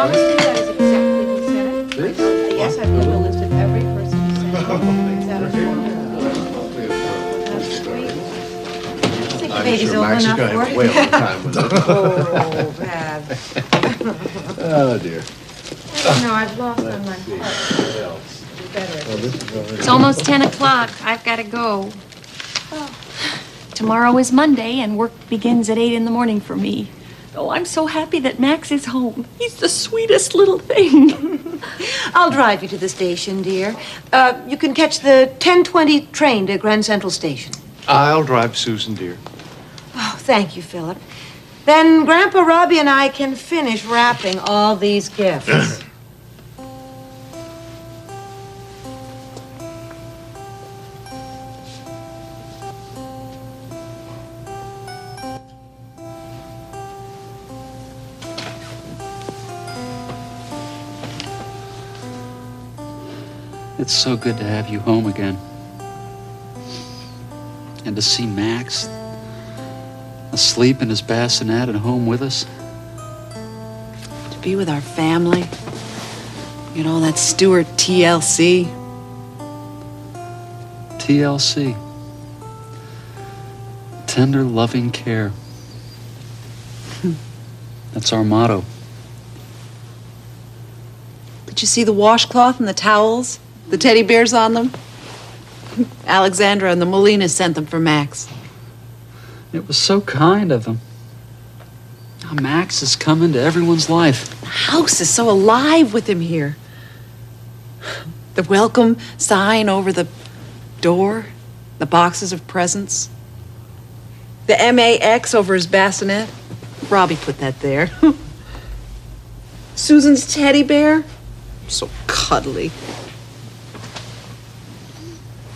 honestly, that is exactly what he said it. Yes, I've given a list of every person who said it. Is that a form? That's sweet. I think the baby's old enough for wait a it. time with. Oh, bad. Oh, dear. No, I've lost on my heart. What. It's almost 10 o'clock. I've got to go. Oh. Tomorrow is Monday, and work begins at 8 in the morning for me. Oh, I'm so happy that Max is home. He's the sweetest little thing. I'll drive you to the station, dear. Uh, you can catch the 1020 train to Grand Central Station. I'll drive Susan, dear. Oh, thank you, Philip. Then Grandpa Robbie and I can finish wrapping all these gifts. It's so good to have you home again. And to see Max asleep in his bassinet at home with us. To be with our family. You know, that Stewart TLC. TLC. Tender, loving care. That's our motto. Did you see the washcloth and the towels? The teddy bears on them? Alexandra and the Molinas sent them for Max. It was so kind of them. Now Max is coming to everyone's life. The house is so alive with him here. The welcome sign over the door, the boxes of presents, the MAX over his bassinet. Robbie put that there. Susan's teddy bear, so cuddly.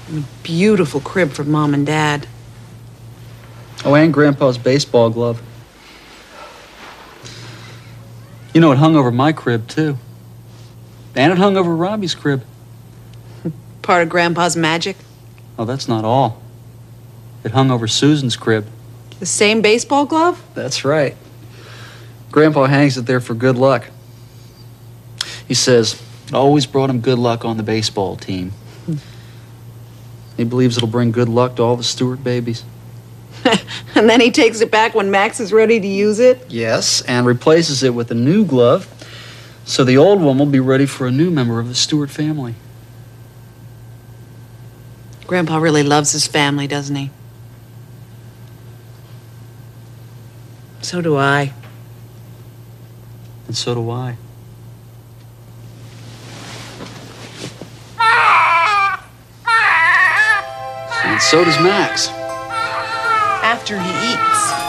And a beautiful crib for mom and dad. Oh, and Grandpa's baseball glove. You know, it hung over my crib, too. And it hung over Robbie's crib. Part of Grandpa's magic. Oh, that's not all. It hung over Susan's crib. The same baseball glove? That's right. Grandpa hangs it there for good luck. He says it always brought him good luck on the baseball team. He believes it'll bring good luck to all the Stewart babies. and then he takes it back when Max is ready to use it? Yes, and replaces it with a new glove, so the old one will be ready for a new member of the Stewart family. Grandpa really loves his family, doesn't he? So do I. And so do I. And so does Max. After he eats.